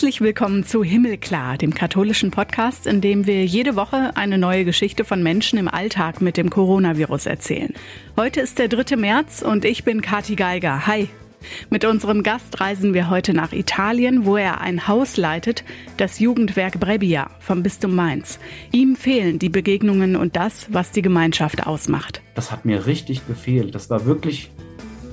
Herzlich willkommen zu Himmelklar, dem katholischen Podcast, in dem wir jede Woche eine neue Geschichte von Menschen im Alltag mit dem Coronavirus erzählen. Heute ist der 3. März und ich bin Kati Geiger. Hi. Mit unserem Gast reisen wir heute nach Italien, wo er ein Haus leitet, das Jugendwerk Brebbia vom Bistum Mainz. Ihm fehlen die Begegnungen und das, was die Gemeinschaft ausmacht. Das hat mir richtig gefehlt. Das war wirklich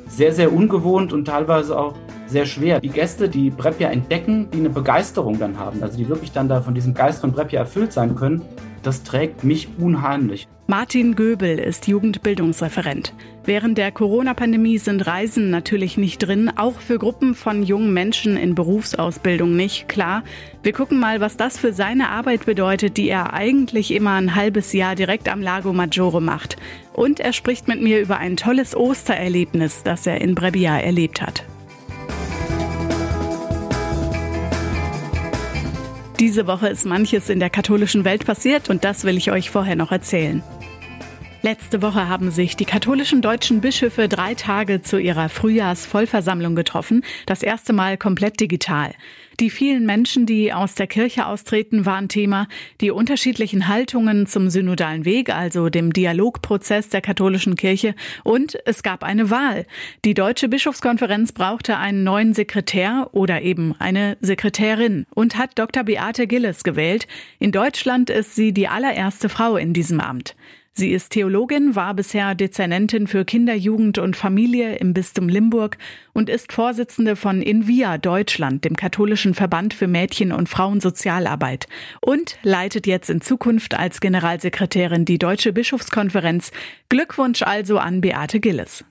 sehr, sehr ungewohnt und teilweise auch sehr schwer. Die Gäste, die Breppia entdecken, die eine Begeisterung dann haben, also die wirklich dann da von diesem Geist von Breppia erfüllt sein können, das trägt mich unheimlich. Martin Göbel ist Jugendbildungsreferent. Während der Corona-Pandemie sind Reisen natürlich nicht drin, auch für Gruppen von jungen Menschen in Berufsausbildung nicht. Klar, wir gucken mal, was das für seine Arbeit bedeutet, die er eigentlich immer ein halbes Jahr direkt am Lago Maggiore macht. Und er spricht mit mir über ein tolles Ostererlebnis, das er in Brebbia erlebt hat. Diese Woche ist manches in der katholischen Welt passiert und das will ich euch vorher noch erzählen. Letzte Woche haben sich die katholischen deutschen Bischöfe drei Tage zu ihrer Frühjahrsvollversammlung getroffen, das erste Mal komplett digital. Die vielen Menschen, die aus der Kirche austreten, waren Thema. Die unterschiedlichen Haltungen zum synodalen Weg, also dem Dialogprozess der katholischen Kirche. Und es gab eine Wahl. Die Deutsche Bischofskonferenz brauchte einen neuen Sekretär oder eben eine Sekretärin und hat Dr. Beate Gilles gewählt. In Deutschland ist sie die allererste Frau in diesem Amt. Sie ist Theologin, war bisher Dezernentin für Kinder, Jugend und Familie im Bistum Limburg und ist Vorsitzende von Invia Deutschland, dem katholischen Verband für Mädchen- und Frauensozialarbeit und leitet jetzt in Zukunft als Generalsekretärin die Deutsche Bischofskonferenz. Glückwunsch also an Beate Gilles.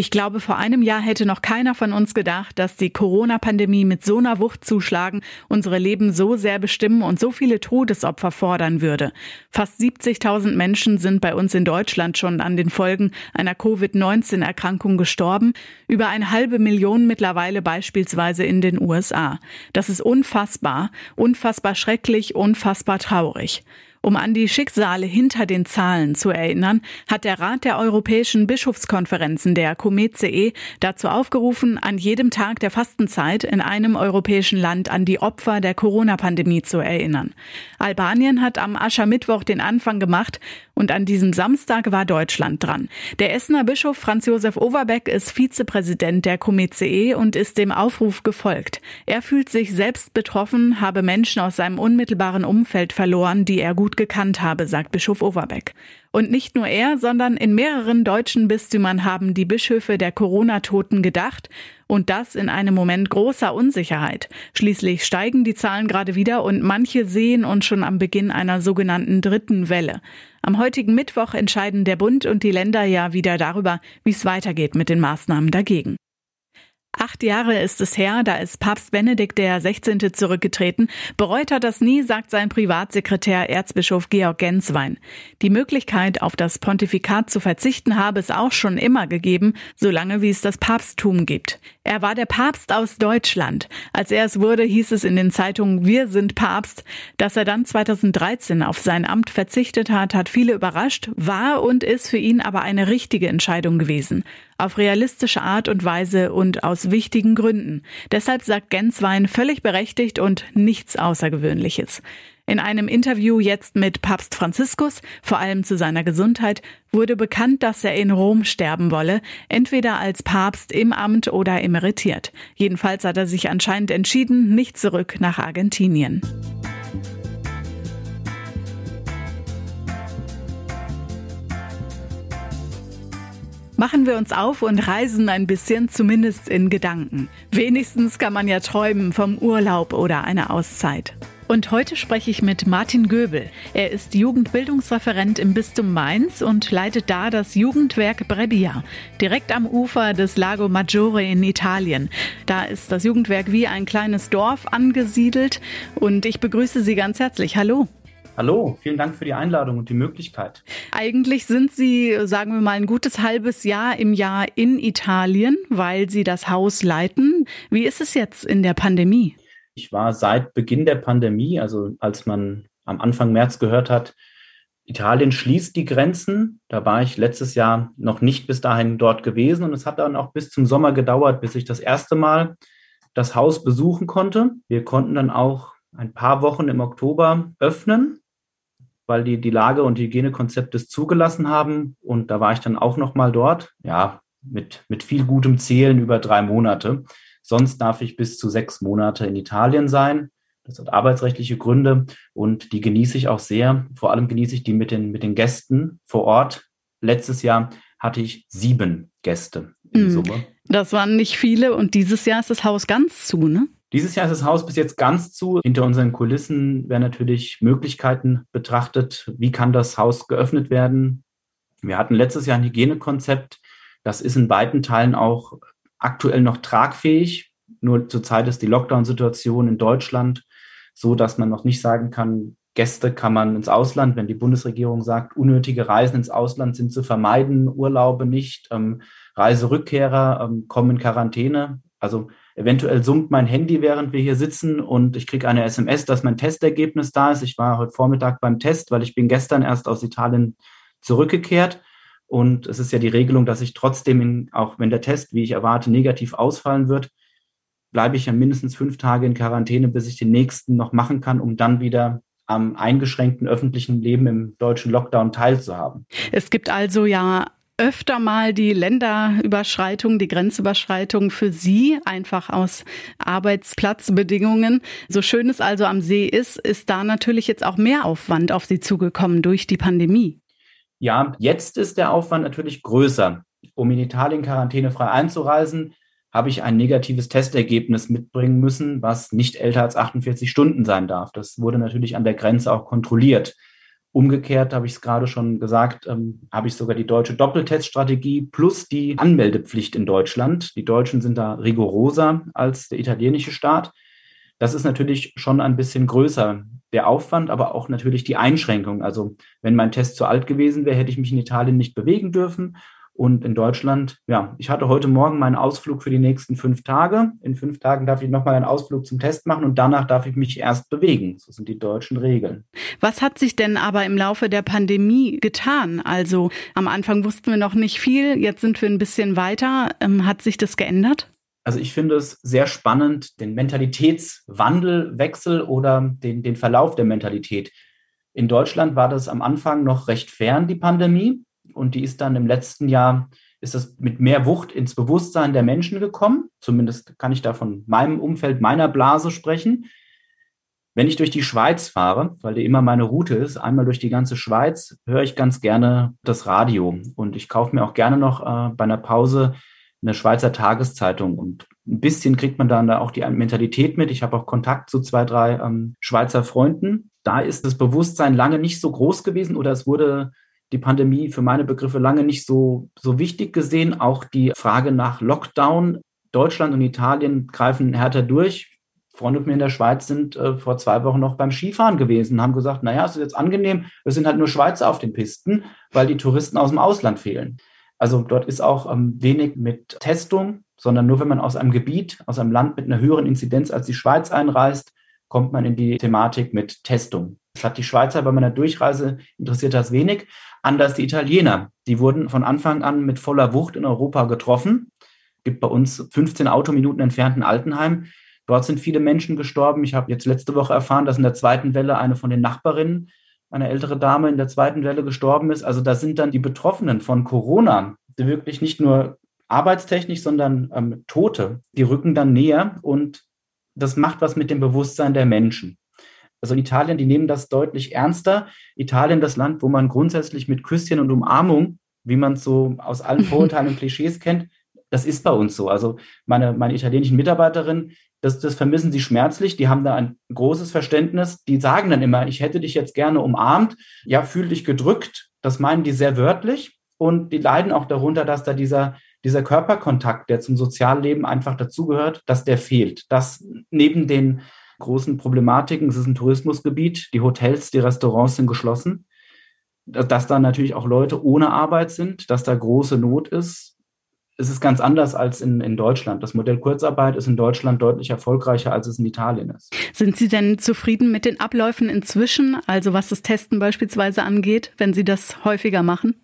Ich glaube, vor einem Jahr hätte noch keiner von uns gedacht, dass die Corona-Pandemie mit so einer Wucht zuschlagen, unsere Leben so sehr bestimmen und so viele Todesopfer fordern würde. Fast 70.000 Menschen sind bei uns in Deutschland schon an den Folgen einer Covid-19-Erkrankung gestorben, über eine halbe Million mittlerweile beispielsweise in den USA. Das ist unfassbar, unfassbar schrecklich, unfassbar traurig. Um an die Schicksale hinter den Zahlen zu erinnern, hat der Rat der Europäischen Bischofskonferenzen, der COMECE, dazu aufgerufen, an jedem Tag der Fastenzeit in einem europäischen Land an die Opfer der Corona-Pandemie zu erinnern. Albanien hat am Aschermittwoch den Anfang gemacht und an diesem Samstag war Deutschland dran. Der Essener Bischof Franz Josef Overbeck ist Vizepräsident der COMECE und ist dem Aufruf gefolgt. Er fühlt sich selbst betroffen, habe Menschen aus seinem unmittelbaren Umfeld verloren, die er gut gekannt habe, sagt Bischof Overbeck. Und nicht nur er, sondern in mehreren deutschen Bistümern haben die Bischöfe der Corona-Toten gedacht und das in einem Moment großer Unsicherheit. Schließlich steigen die Zahlen gerade wieder und manche sehen uns schon am Beginn einer sogenannten dritten Welle. Am heutigen Mittwoch entscheiden der Bund und die Länder ja wieder darüber, wie es weitergeht mit den Maßnahmen dagegen. Acht Jahre ist es her, da ist Papst Benedikt der 16. zurückgetreten. Bereut hat das nie, sagt sein Privatsekretär Erzbischof Georg Genswein. Die Möglichkeit, auf das Pontifikat zu verzichten, habe es auch schon immer gegeben, solange wie es das Papsttum gibt. Er war der Papst aus Deutschland. Als er es wurde, hieß es in den Zeitungen, wir sind Papst. Dass er dann 2013 auf sein Amt verzichtet hat, hat viele überrascht, war und ist für ihn aber eine richtige Entscheidung gewesen auf realistische Art und Weise und aus wichtigen Gründen. Deshalb sagt Genswein völlig berechtigt und nichts Außergewöhnliches. In einem Interview jetzt mit Papst Franziskus, vor allem zu seiner Gesundheit, wurde bekannt, dass er in Rom sterben wolle, entweder als Papst im Amt oder emeritiert. Jedenfalls hat er sich anscheinend entschieden, nicht zurück nach Argentinien. Machen wir uns auf und reisen ein bisschen, zumindest in Gedanken. Wenigstens kann man ja träumen vom Urlaub oder einer Auszeit. Und heute spreche ich mit Martin Göbel. Er ist Jugendbildungsreferent im Bistum Mainz und leitet da das Jugendwerk Brebbia, direkt am Ufer des Lago Maggiore in Italien. Da ist das Jugendwerk wie ein kleines Dorf angesiedelt und ich begrüße Sie ganz herzlich. Hallo. Hallo, vielen Dank für die Einladung und die Möglichkeit. Eigentlich sind Sie, sagen wir mal, ein gutes halbes Jahr im Jahr in Italien, weil Sie das Haus leiten. Wie ist es jetzt in der Pandemie? Ich war seit Beginn der Pandemie, also als man am Anfang März gehört hat, Italien schließt die Grenzen. Da war ich letztes Jahr noch nicht bis dahin dort gewesen und es hat dann auch bis zum Sommer gedauert, bis ich das erste Mal das Haus besuchen konnte. Wir konnten dann auch ein paar Wochen im Oktober öffnen, weil die die Lage und Hygienekonzepte es zugelassen haben. Und da war ich dann auch noch mal dort. Ja, mit, mit viel gutem Zählen über drei Monate. Sonst darf ich bis zu sechs Monate in Italien sein. Das hat arbeitsrechtliche Gründe und die genieße ich auch sehr. Vor allem genieße ich die mit den, mit den Gästen vor Ort. Letztes Jahr hatte ich sieben Gäste in mm, Summe. Das waren nicht viele und dieses Jahr ist das Haus ganz zu, ne? Dieses Jahr ist das Haus bis jetzt ganz zu. Hinter unseren Kulissen werden natürlich Möglichkeiten betrachtet. Wie kann das Haus geöffnet werden? Wir hatten letztes Jahr ein Hygienekonzept. Das ist in weiten Teilen auch aktuell noch tragfähig. Nur zurzeit ist die Lockdown-Situation in Deutschland so, dass man noch nicht sagen kann, Gäste kann man ins Ausland, wenn die Bundesregierung sagt, unnötige Reisen ins Ausland sind zu vermeiden, Urlaube nicht, ähm, Reiserückkehrer ähm, kommen in Quarantäne. Also eventuell summt mein Handy, während wir hier sitzen und ich kriege eine SMS, dass mein Testergebnis da ist. Ich war heute Vormittag beim Test, weil ich bin gestern erst aus Italien zurückgekehrt. Und es ist ja die Regelung, dass ich trotzdem, in, auch wenn der Test, wie ich erwarte, negativ ausfallen wird, bleibe ich ja mindestens fünf Tage in Quarantäne, bis ich den nächsten noch machen kann, um dann wieder am eingeschränkten öffentlichen Leben im deutschen Lockdown teilzuhaben. Es gibt also ja öfter mal die Länderüberschreitung, die Grenzüberschreitung für Sie, einfach aus Arbeitsplatzbedingungen. So schön es also am See ist, ist da natürlich jetzt auch mehr Aufwand auf Sie zugekommen durch die Pandemie. Ja, jetzt ist der Aufwand natürlich größer. Um in Italien quarantänefrei einzureisen, habe ich ein negatives Testergebnis mitbringen müssen, was nicht älter als 48 Stunden sein darf. Das wurde natürlich an der Grenze auch kontrolliert. Umgekehrt habe ich es gerade schon gesagt, ähm, habe ich sogar die deutsche Doppelteststrategie plus die Anmeldepflicht in Deutschland. Die Deutschen sind da rigoroser als der italienische Staat. Das ist natürlich schon ein bisschen größer, der Aufwand, aber auch natürlich die Einschränkung. Also wenn mein Test zu alt gewesen wäre, hätte ich mich in Italien nicht bewegen dürfen. Und in Deutschland, ja, ich hatte heute Morgen meinen Ausflug für die nächsten fünf Tage. In fünf Tagen darf ich nochmal einen Ausflug zum Test machen und danach darf ich mich erst bewegen. So sind die deutschen Regeln. Was hat sich denn aber im Laufe der Pandemie getan? Also am Anfang wussten wir noch nicht viel, jetzt sind wir ein bisschen weiter. Ähm, hat sich das geändert? Also ich finde es sehr spannend, den Mentalitätswandelwechsel oder den, den Verlauf der Mentalität. In Deutschland war das am Anfang noch recht fern, die Pandemie und die ist dann im letzten Jahr, ist das mit mehr Wucht ins Bewusstsein der Menschen gekommen. Zumindest kann ich da von meinem Umfeld, meiner Blase sprechen. Wenn ich durch die Schweiz fahre, weil die immer meine Route ist, einmal durch die ganze Schweiz, höre ich ganz gerne das Radio. Und ich kaufe mir auch gerne noch äh, bei einer Pause eine Schweizer Tageszeitung. Und ein bisschen kriegt man dann da auch die Mentalität mit. Ich habe auch Kontakt zu zwei, drei ähm, Schweizer Freunden. Da ist das Bewusstsein lange nicht so groß gewesen oder es wurde die Pandemie für meine Begriffe lange nicht so, so wichtig gesehen. Auch die Frage nach Lockdown. Deutschland und Italien greifen härter durch. Freunde von mir in der Schweiz sind äh, vor zwei Wochen noch beim Skifahren gewesen und haben gesagt, naja, es ist jetzt angenehm, es sind halt nur Schweizer auf den Pisten, weil die Touristen aus dem Ausland fehlen. Also dort ist auch ähm, wenig mit Testung, sondern nur wenn man aus einem Gebiet, aus einem Land mit einer höheren Inzidenz als die Schweiz einreist, kommt man in die Thematik mit Testung. Das hat die Schweizer bei meiner Durchreise interessiert das wenig. Anders die Italiener. Die wurden von Anfang an mit voller Wucht in Europa getroffen. Gibt bei uns 15 Autominuten entfernt in Altenheim. Dort sind viele Menschen gestorben. Ich habe jetzt letzte Woche erfahren, dass in der zweiten Welle eine von den Nachbarinnen, eine ältere Dame, in der zweiten Welle gestorben ist. Also da sind dann die Betroffenen von Corona, die wirklich nicht nur arbeitstechnisch, sondern ähm, Tote, die rücken dann näher und das macht was mit dem Bewusstsein der Menschen. Also Italien, die nehmen das deutlich ernster. Italien, das Land, wo man grundsätzlich mit Küsschen und Umarmung, wie man es so aus allen Vorurteilen und Klischees kennt, das ist bei uns so. Also meine, meine italienischen Mitarbeiterinnen, das, das vermissen sie schmerzlich. Die haben da ein großes Verständnis. Die sagen dann immer, ich hätte dich jetzt gerne umarmt. Ja, fühl dich gedrückt. Das meinen die sehr wörtlich. Und die leiden auch darunter, dass da dieser, dieser Körperkontakt, der zum Sozialleben einfach dazugehört, dass der fehlt. Dass neben den großen Problematiken. Es ist ein Tourismusgebiet. Die Hotels, die Restaurants sind geschlossen. Dass da natürlich auch Leute ohne Arbeit sind, dass da große Not ist. Es ist ganz anders als in, in Deutschland. Das Modell Kurzarbeit ist in Deutschland deutlich erfolgreicher, als es in Italien ist. Sind Sie denn zufrieden mit den Abläufen inzwischen, also was das Testen beispielsweise angeht, wenn Sie das häufiger machen?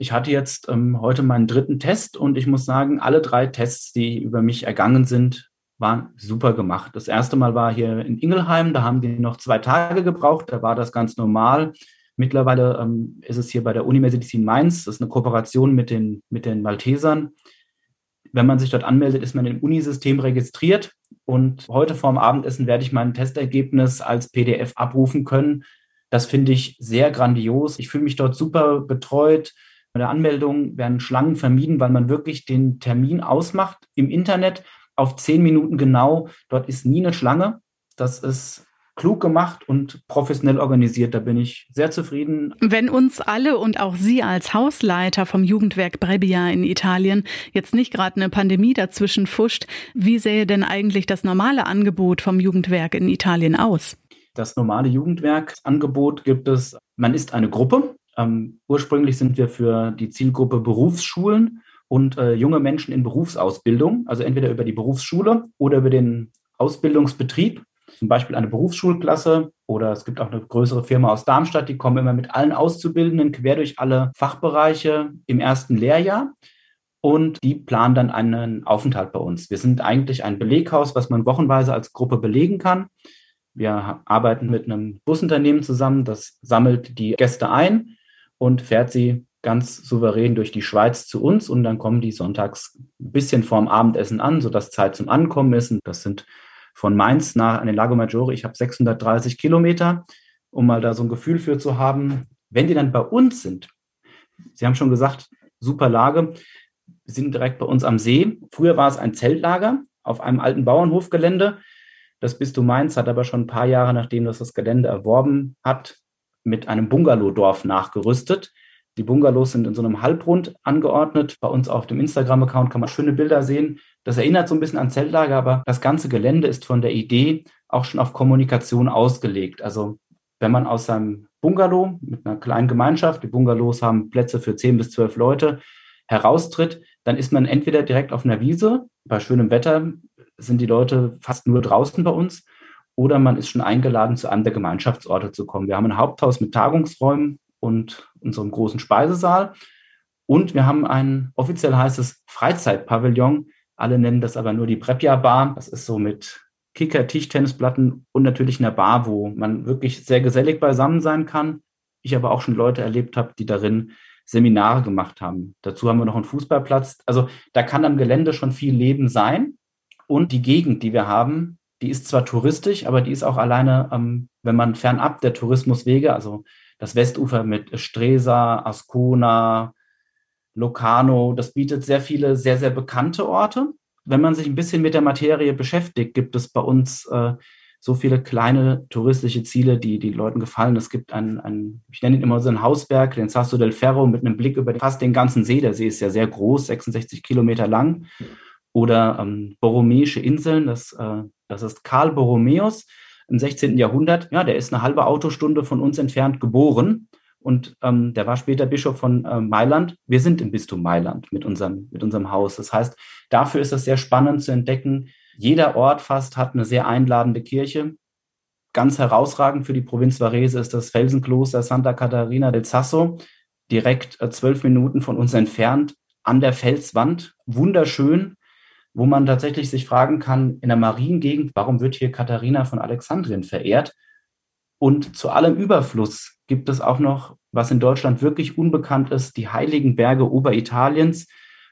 Ich hatte jetzt ähm, heute meinen dritten Test und ich muss sagen, alle drei Tests, die über mich ergangen sind, waren super gemacht. Das erste Mal war hier in Ingelheim, da haben die noch zwei Tage gebraucht, da war das ganz normal. Mittlerweile ähm, ist es hier bei der Universität Mainz, das ist eine Kooperation mit den, mit den Maltesern. Wenn man sich dort anmeldet, ist man im Unisystem registriert und heute vorm Abendessen werde ich mein Testergebnis als PDF abrufen können. Das finde ich sehr grandios. Ich fühle mich dort super betreut. Bei der Anmeldung werden Schlangen vermieden, weil man wirklich den Termin ausmacht im Internet auf zehn Minuten genau. Dort ist nie eine Schlange. Das ist klug gemacht und professionell organisiert. Da bin ich sehr zufrieden. Wenn uns alle und auch Sie als Hausleiter vom Jugendwerk Brebbia in Italien jetzt nicht gerade eine Pandemie dazwischen fuscht, wie sähe denn eigentlich das normale Angebot vom Jugendwerk in Italien aus? Das normale Jugendwerksangebot gibt es, man ist eine Gruppe. Ähm, ursprünglich sind wir für die Zielgruppe Berufsschulen und äh, junge Menschen in Berufsausbildung, also entweder über die Berufsschule oder über den Ausbildungsbetrieb zum Beispiel eine Berufsschulklasse oder es gibt auch eine größere Firma aus Darmstadt, die kommen immer mit allen Auszubildenden quer durch alle Fachbereiche im ersten Lehrjahr und die planen dann einen Aufenthalt bei uns. Wir sind eigentlich ein Beleghaus, was man wochenweise als Gruppe belegen kann. Wir arbeiten mit einem Busunternehmen zusammen, das sammelt die Gäste ein und fährt sie ganz souverän durch die Schweiz zu uns und dann kommen die sonntags ein bisschen vorm Abendessen an, sodass Zeit zum Ankommen ist. Und das sind von Mainz nach an den Lago Maggiore, ich habe 630 Kilometer, um mal da so ein Gefühl für zu haben. Wenn die dann bei uns sind, Sie haben schon gesagt, super Lage, wir sind direkt bei uns am See. Früher war es ein Zeltlager auf einem alten Bauernhofgelände. Das Bistum Mainz hat aber schon ein paar Jahre, nachdem das das Gelände erworben hat, mit einem Bungalowdorf nachgerüstet. Die Bungalows sind in so einem Halbrund angeordnet. Bei uns auf dem Instagram-Account kann man schöne Bilder sehen. Das erinnert so ein bisschen an Zeltlager, aber das ganze Gelände ist von der Idee auch schon auf Kommunikation ausgelegt. Also wenn man aus seinem Bungalow mit einer kleinen Gemeinschaft, die Bungalows haben Plätze für zehn bis zwölf Leute, heraustritt, dann ist man entweder direkt auf einer Wiese, bei schönem Wetter sind die Leute fast nur draußen bei uns, oder man ist schon eingeladen, zu einem der Gemeinschaftsorte zu kommen. Wir haben ein Haupthaus mit Tagungsräumen und unserem großen Speisesaal. Und wir haben ein offiziell heißt es Freizeitpavillon. Alle nennen das aber nur die Prepia Bar. Das ist so mit Kicker, Tischtennisplatten und natürlich einer Bar, wo man wirklich sehr gesellig beisammen sein kann. Ich aber auch schon Leute erlebt habe, die darin Seminare gemacht haben. Dazu haben wir noch einen Fußballplatz. Also da kann am Gelände schon viel Leben sein. Und die Gegend, die wir haben, die ist zwar touristisch, aber die ist auch alleine, ähm, wenn man fernab der Tourismuswege, also das Westufer mit Stresa, Ascona, Locarno, das bietet sehr viele sehr, sehr bekannte Orte. Wenn man sich ein bisschen mit der Materie beschäftigt, gibt es bei uns äh, so viele kleine touristische Ziele, die den Leuten gefallen. Es gibt ein, ein ich nenne ihn immer so ein Hausberg, den Sasso del Ferro, mit einem Blick über fast den ganzen See. Der See ist ja sehr groß, 66 Kilometer lang. Oder ähm, Borromeische Inseln, das, äh, das ist Karl Borromeus im 16. Jahrhundert. Ja, der ist eine halbe Autostunde von uns entfernt geboren und ähm, der war später Bischof von äh, Mailand. Wir sind im Bistum Mailand mit unserem, mit unserem Haus. Das heißt, dafür ist es sehr spannend zu entdecken. Jeder Ort fast hat eine sehr einladende Kirche. Ganz herausragend für die Provinz Varese ist das Felsenkloster Santa Catarina del Sasso, direkt äh, zwölf Minuten von uns entfernt, an der Felswand. Wunderschön, wo man tatsächlich sich fragen kann, in der Mariengegend, warum wird hier Katharina von Alexandrien verehrt? Und zu allem Überfluss gibt es auch noch, was in Deutschland wirklich unbekannt ist, die heiligen Berge Oberitaliens.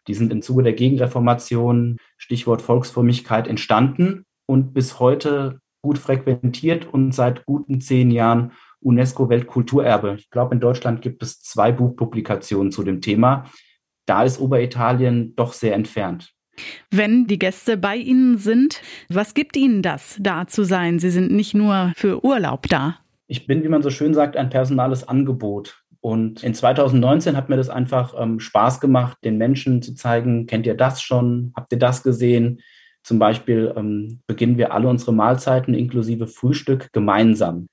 Die sind im Zuge der Gegenreformation, Stichwort Volksfrömmigkeit, entstanden und bis heute gut frequentiert und seit guten zehn Jahren UNESCO-Weltkulturerbe. Ich glaube, in Deutschland gibt es zwei Buchpublikationen zu dem Thema. Da ist Oberitalien doch sehr entfernt. Wenn die Gäste bei Ihnen sind, was gibt Ihnen das, da zu sein? Sie sind nicht nur für Urlaub da. Ich bin, wie man so schön sagt, ein personales Angebot. Und in 2019 hat mir das einfach ähm, Spaß gemacht, den Menschen zu zeigen, kennt ihr das schon? Habt ihr das gesehen? Zum Beispiel ähm, beginnen wir alle unsere Mahlzeiten inklusive Frühstück gemeinsam.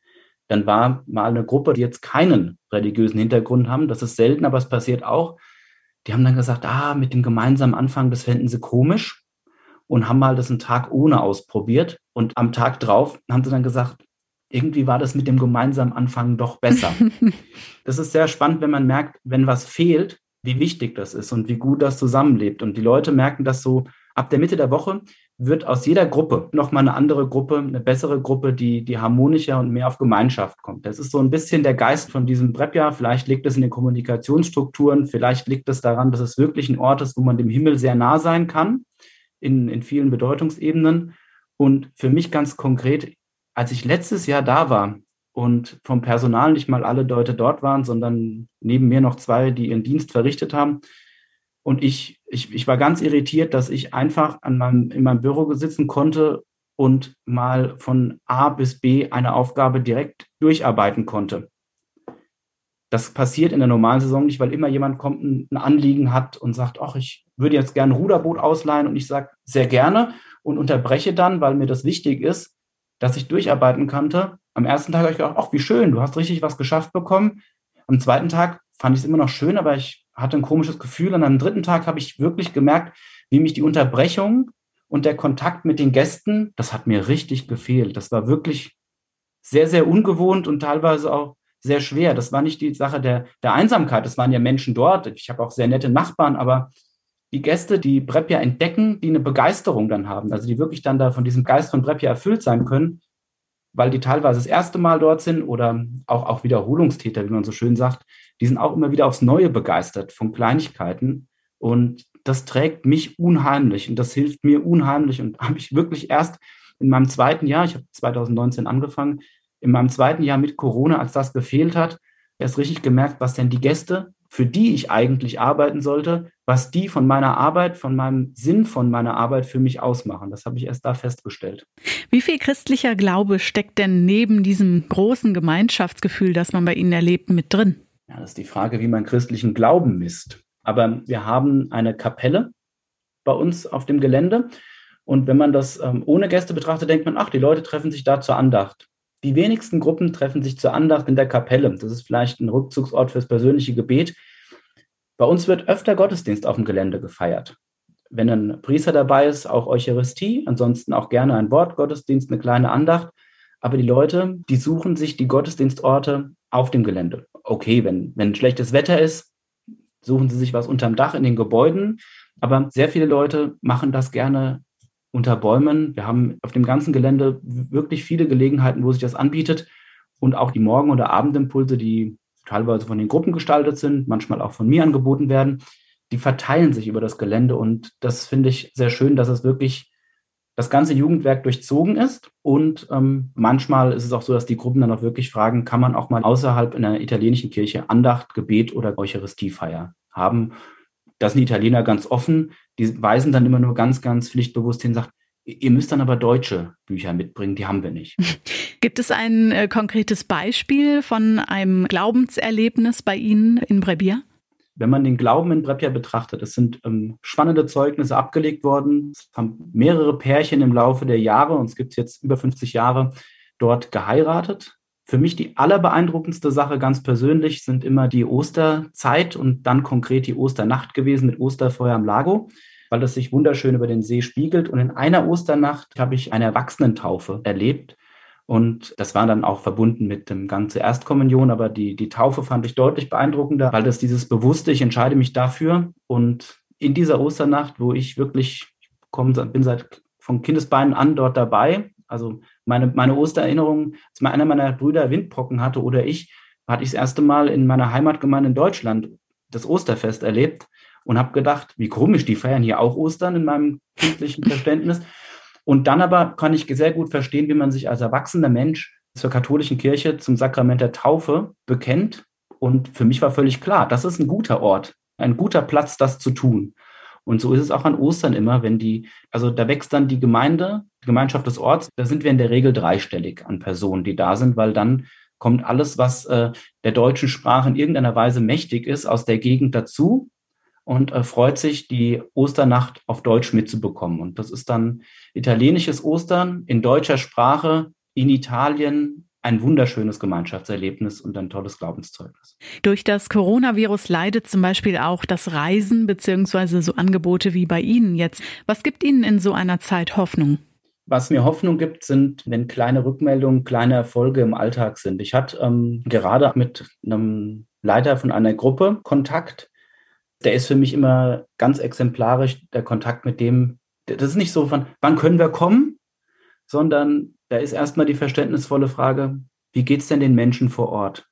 Dann war mal eine Gruppe, die jetzt keinen religiösen Hintergrund haben. Das ist selten, aber es passiert auch die haben dann gesagt, ah, mit dem gemeinsamen Anfang, das fänden sie komisch und haben mal das einen Tag ohne ausprobiert. Und am Tag drauf haben sie dann gesagt, irgendwie war das mit dem gemeinsamen Anfangen doch besser. das ist sehr spannend, wenn man merkt, wenn was fehlt, wie wichtig das ist und wie gut das zusammenlebt. Und die Leute merken das so ab der Mitte der Woche, wird aus jeder Gruppe nochmal eine andere Gruppe, eine bessere Gruppe, die, die harmonischer und mehr auf Gemeinschaft kommt. Das ist so ein bisschen der Geist von diesem Prepja. Vielleicht liegt es in den Kommunikationsstrukturen, vielleicht liegt es daran, dass es wirklich ein Ort ist, wo man dem Himmel sehr nah sein kann, in, in vielen Bedeutungsebenen. Und für mich ganz konkret, als ich letztes Jahr da war und vom Personal nicht mal alle Leute dort waren, sondern neben mir noch zwei, die ihren Dienst verrichtet haben, und ich, ich, ich war ganz irritiert, dass ich einfach an meinem, in meinem Büro sitzen konnte und mal von A bis B eine Aufgabe direkt durcharbeiten konnte. Das passiert in der normalen Saison nicht, weil immer jemand kommt, ein, Anliegen hat und sagt, ach, ich würde jetzt gerne ein Ruderboot ausleihen und ich sage sehr gerne und unterbreche dann, weil mir das wichtig ist, dass ich durcharbeiten konnte. Am ersten Tag habe ich gedacht, ach, wie schön, du hast richtig was geschafft bekommen. Am zweiten Tag fand ich es immer noch schön, aber ich hatte ein komisches Gefühl. Und am dritten Tag habe ich wirklich gemerkt, wie mich die Unterbrechung und der Kontakt mit den Gästen, das hat mir richtig gefehlt. Das war wirklich sehr, sehr ungewohnt und teilweise auch sehr schwer. Das war nicht die Sache der, der Einsamkeit. Es waren ja Menschen dort. Ich habe auch sehr nette Nachbarn, aber die Gäste, die Brepja entdecken, die eine Begeisterung dann haben, also die wirklich dann da von diesem Geist von Brepja erfüllt sein können, weil die teilweise das erste Mal dort sind oder auch, auch Wiederholungstäter, wie man so schön sagt, die sind auch immer wieder aufs Neue begeistert von Kleinigkeiten. Und das trägt mich unheimlich und das hilft mir unheimlich. Und habe ich wirklich erst in meinem zweiten Jahr, ich habe 2019 angefangen, in meinem zweiten Jahr mit Corona, als das gefehlt hat, erst richtig gemerkt, was denn die Gäste, für die ich eigentlich arbeiten sollte, was die von meiner Arbeit, von meinem Sinn von meiner Arbeit für mich ausmachen. Das habe ich erst da festgestellt. Wie viel christlicher Glaube steckt denn neben diesem großen Gemeinschaftsgefühl, das man bei Ihnen erlebt, mit drin? Ja, das ist die Frage, wie man christlichen Glauben misst. Aber wir haben eine Kapelle bei uns auf dem Gelände. Und wenn man das ähm, ohne Gäste betrachtet, denkt man, ach, die Leute treffen sich da zur Andacht. Die wenigsten Gruppen treffen sich zur Andacht in der Kapelle. Das ist vielleicht ein Rückzugsort fürs persönliche Gebet. Bei uns wird öfter Gottesdienst auf dem Gelände gefeiert. Wenn ein Priester dabei ist, auch Eucharistie, ansonsten auch gerne ein Wortgottesdienst, eine kleine Andacht. Aber die Leute, die suchen sich die Gottesdienstorte auf dem Gelände. Okay, wenn, wenn schlechtes Wetter ist, suchen sie sich was unterm Dach in den Gebäuden. Aber sehr viele Leute machen das gerne unter Bäumen. Wir haben auf dem ganzen Gelände wirklich viele Gelegenheiten, wo sich das anbietet. Und auch die Morgen- oder Abendimpulse, die teilweise von den Gruppen gestaltet sind, manchmal auch von mir angeboten werden, die verteilen sich über das Gelände. Und das finde ich sehr schön, dass es wirklich das ganze Jugendwerk durchzogen ist. Und ähm, manchmal ist es auch so, dass die Gruppen dann auch wirklich fragen, kann man auch mal außerhalb in einer italienischen Kirche Andacht, Gebet oder Eucharistiefeier haben. Das sind die Italiener ganz offen. Die weisen dann immer nur ganz, ganz pflichtbewusst hin, sagt, ihr müsst dann aber deutsche Bücher mitbringen, die haben wir nicht. Gibt es ein äh, konkretes Beispiel von einem Glaubenserlebnis bei Ihnen in Brebia? Wenn man den Glauben in Brepja betrachtet, es sind ähm, spannende Zeugnisse abgelegt worden. Es haben mehrere Pärchen im Laufe der Jahre, und es gibt jetzt über 50 Jahre, dort geheiratet. Für mich die allerbeeindruckendste Sache ganz persönlich sind immer die Osterzeit und dann konkret die Osternacht gewesen mit Osterfeuer am Lago, weil das sich wunderschön über den See spiegelt. Und in einer Osternacht habe ich eine Erwachsenentaufe erlebt und das war dann auch verbunden mit dem Gang zur Erstkommunion, aber die, die Taufe fand ich deutlich beeindruckender, weil das dieses bewusste, ich entscheide mich dafür. Und in dieser Osternacht, wo ich wirklich komm, bin seit von Kindesbeinen an dort dabei, also meine, meine Ostererinnerung, als mal einer meiner Brüder Windbrocken hatte oder ich, hatte ich das erste Mal in meiner Heimatgemeinde in Deutschland das Osterfest erlebt und habe gedacht, wie komisch, die feiern hier auch Ostern in meinem kindlichen Verständnis. Und dann aber kann ich sehr gut verstehen, wie man sich als erwachsener Mensch zur katholischen Kirche zum Sakrament der Taufe bekennt. Und für mich war völlig klar, das ist ein guter Ort, ein guter Platz, das zu tun. Und so ist es auch an Ostern immer, wenn die, also da wächst dann die Gemeinde, die Gemeinschaft des Orts, da sind wir in der Regel dreistellig an Personen, die da sind, weil dann kommt alles, was äh, der deutschen Sprache in irgendeiner Weise mächtig ist, aus der Gegend dazu und äh, freut sich, die Osternacht auf Deutsch mitzubekommen. Und das ist dann italienisches Ostern in deutscher Sprache in Italien. Ein wunderschönes Gemeinschaftserlebnis und ein tolles Glaubenszeugnis. Durch das Coronavirus leidet zum Beispiel auch das Reisen beziehungsweise so Angebote wie bei Ihnen jetzt. Was gibt Ihnen in so einer Zeit Hoffnung? Was mir Hoffnung gibt, sind, wenn kleine Rückmeldungen, kleine Erfolge im Alltag sind. Ich hatte ähm, gerade mit einem Leiter von einer Gruppe Kontakt, der ist für mich immer ganz exemplarisch der Kontakt mit dem, das ist nicht so von, wann können wir kommen, sondern da ist erstmal die verständnisvolle Frage, wie geht es denn den Menschen vor Ort?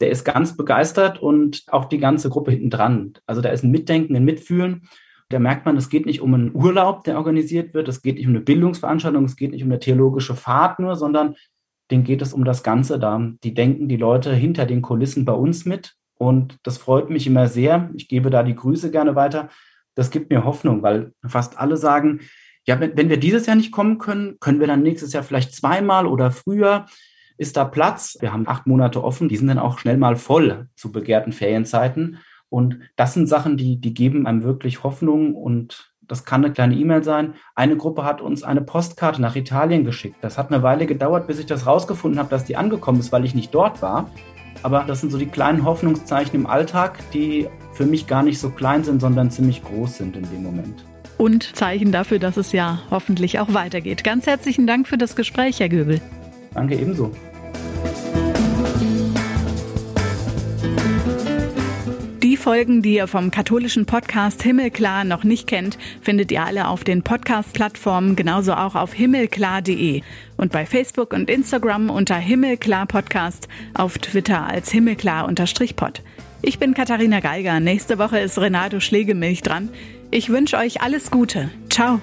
Der ist ganz begeistert und auch die ganze Gruppe hinten dran. Also da ist ein Mitdenken, ein Mitfühlen. Da merkt man, es geht nicht um einen Urlaub, der organisiert wird, es geht nicht um eine Bildungsveranstaltung, es geht nicht um eine theologische Fahrt nur, sondern denen geht es um das Ganze da. Die denken die Leute hinter den Kulissen bei uns mit. Und das freut mich immer sehr. Ich gebe da die Grüße gerne weiter. Das gibt mir Hoffnung, weil fast alle sagen, ja, wenn, wir dieses Jahr nicht kommen können, können wir dann nächstes Jahr vielleicht zweimal oder früher. Ist da Platz? Wir haben acht Monate offen, die sind dann auch schnell mal voll zu begehrten Ferienzeiten. Und das sind Sachen, die, die geben einem wirklich Hoffnung und das kann eine kleine E-Mail sein. Eine Gruppe hat uns eine Postkarte nach Italien geschickt. Das hat eine Weile gedauert, bis ich das rausgefunden habe, dass die angekommen ist, weil ich nicht dort war. Aber das sind so die kleinen Hoffnungszeichen im Alltag, die für mich gar nicht so klein sind, sondern ziemlich groß sind in dem Moment. Und Zeichen dafür, dass es ja hoffentlich auch weitergeht. Ganz herzlichen Dank für das Gespräch, Herr Göbel. Danke ebenso. Folgen, die ihr vom katholischen Podcast Himmelklar noch nicht kennt, findet ihr alle auf den Podcast-Plattformen, genauso auch auf himmelklar.de und bei Facebook und Instagram unter Himmelklar Podcast, auf Twitter als Himmelklar-Pod. Ich bin Katharina Geiger. Nächste Woche ist Renato Schlegelmilch dran. Ich wünsche euch alles Gute. Ciao.